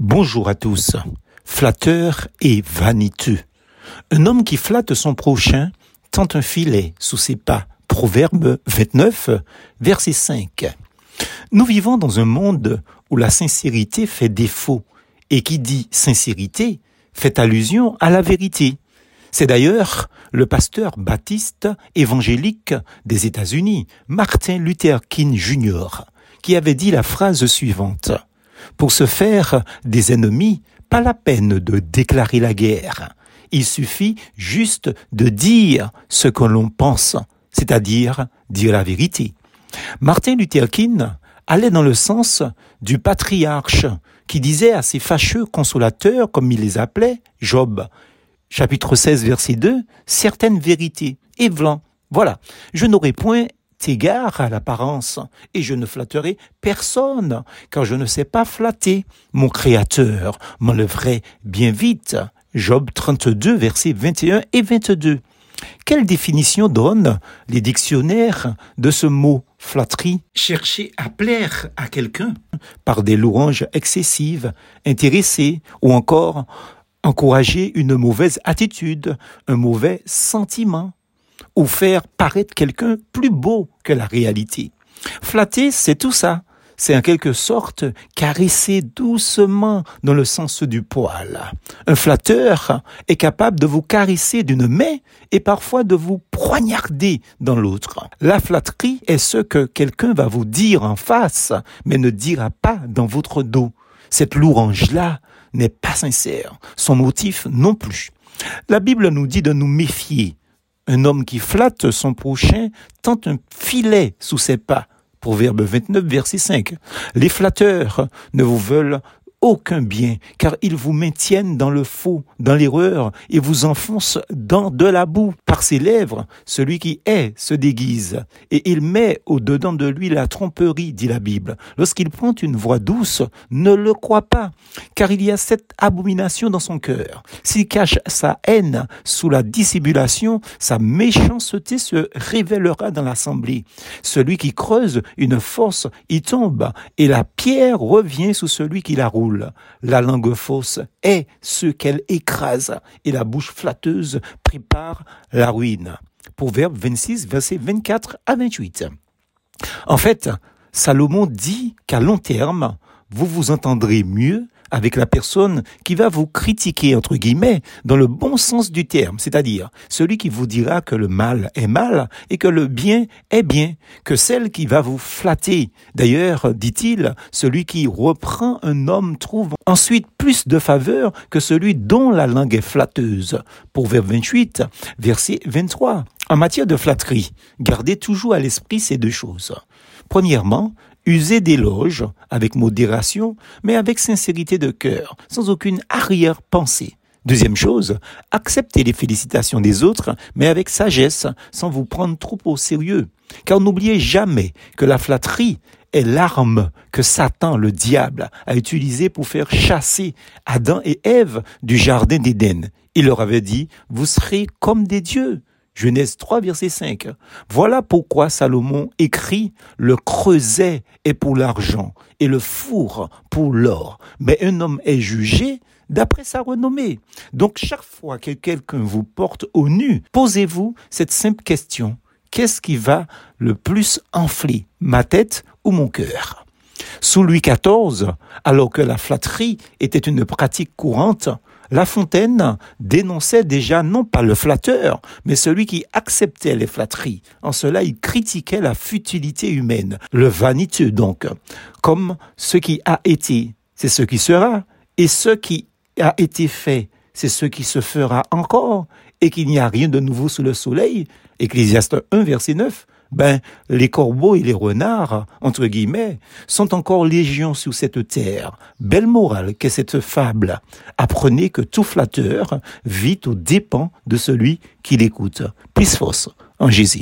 Bonjour à tous. Flatteur et vaniteux. Un homme qui flatte son prochain tente un filet sous ses pas. Proverbe 29, verset 5. Nous vivons dans un monde où la sincérité fait défaut et qui dit sincérité fait allusion à la vérité. C'est d'ailleurs le pasteur baptiste évangélique des États-Unis, Martin Luther King Jr., qui avait dit la phrase suivante. Pour se faire des ennemis, pas la peine de déclarer la guerre. Il suffit juste de dire ce que l'on pense, c'est-à-dire dire la vérité. Martin Luther King allait dans le sens du patriarche qui disait à ses fâcheux consolateurs, comme il les appelait, Job, chapitre 16, verset 2, certaines vérités, et. Voilà, je n'aurai point égard à l'apparence, et je ne flatterai personne, car je ne sais pas flatter. Mon Créateur m'enlèverait bien vite. Job 32, versets 21 et 22. Quelle définition donnent les dictionnaires de ce mot flatterie? Chercher à plaire à quelqu'un par des louanges excessives, intéresser ou encore encourager une mauvaise attitude, un mauvais sentiment ou faire paraître quelqu'un plus beau que la réalité. Flatter, c'est tout ça. C'est en quelque sorte caresser doucement dans le sens du poil. Un flatteur est capable de vous caresser d'une main et parfois de vous poignarder dans l'autre. La flatterie est ce que quelqu'un va vous dire en face, mais ne dira pas dans votre dos. Cette louange-là n'est pas sincère, son motif non plus. La Bible nous dit de nous méfier un homme qui flatte son prochain tente un filet sous ses pas. Proverbe 29, verset 5. Les flatteurs ne vous veulent aucun bien, car ils vous maintiennent dans le faux, dans l'erreur, et vous enfoncent dans de la boue. Par ses lèvres, celui qui est se déguise, et il met au-dedans de lui la tromperie, dit la Bible. Lorsqu'il prend une voix douce, ne le crois pas, car il y a cette abomination dans son cœur. S'il cache sa haine sous la dissimulation, sa méchanceté se révélera dans l'assemblée. Celui qui creuse une fosse y tombe, et la pierre revient sous celui qui la roule. La langue fausse est ce qu'elle écrase et la bouche flatteuse prépare la ruine. Proverbe 26, versets 24 à 28. En fait, Salomon dit qu'à long terme, vous vous entendrez mieux avec la personne qui va vous critiquer, entre guillemets, dans le bon sens du terme, c'est-à-dire celui qui vous dira que le mal est mal et que le bien est bien, que celle qui va vous flatter. D'ailleurs, dit-il, celui qui reprend un homme trouve ensuite plus de faveur que celui dont la langue est flatteuse. Pour vers 28, verset 23. En matière de flatterie, gardez toujours à l'esprit ces deux choses. Premièrement, Usez d'éloges avec modération, mais avec sincérité de cœur, sans aucune arrière-pensée. Deuxième chose, acceptez les félicitations des autres, mais avec sagesse, sans vous prendre trop au sérieux. Car n'oubliez jamais que la flatterie est l'arme que Satan, le diable, a utilisée pour faire chasser Adam et Ève du jardin d'Éden. Il leur avait dit, vous serez comme des dieux. Genèse 3, verset 5. Voilà pourquoi Salomon écrit Le creuset est pour l'argent et le four pour l'or. Mais un homme est jugé d'après sa renommée. Donc chaque fois que quelqu'un vous porte au nu, posez-vous cette simple question. Qu'est-ce qui va le plus enfler, ma tête ou mon cœur? Sous Louis XIV, alors que la flatterie était une pratique courante, la Fontaine dénonçait déjà non pas le flatteur, mais celui qui acceptait les flatteries. En cela, il critiquait la futilité humaine, le vaniteux donc, comme ce qui a été, c'est ce qui sera, et ce qui a été fait, c'est ce qui se fera encore, et qu'il n'y a rien de nouveau sous le soleil. Ecclésiaste 1, verset 9 ben, les corbeaux et les renards, entre guillemets, sont encore légions sur cette terre. Belle morale qu'est cette fable. Apprenez que tout flatteur vit aux dépens de celui qui l'écoute. Plus force en Jésus.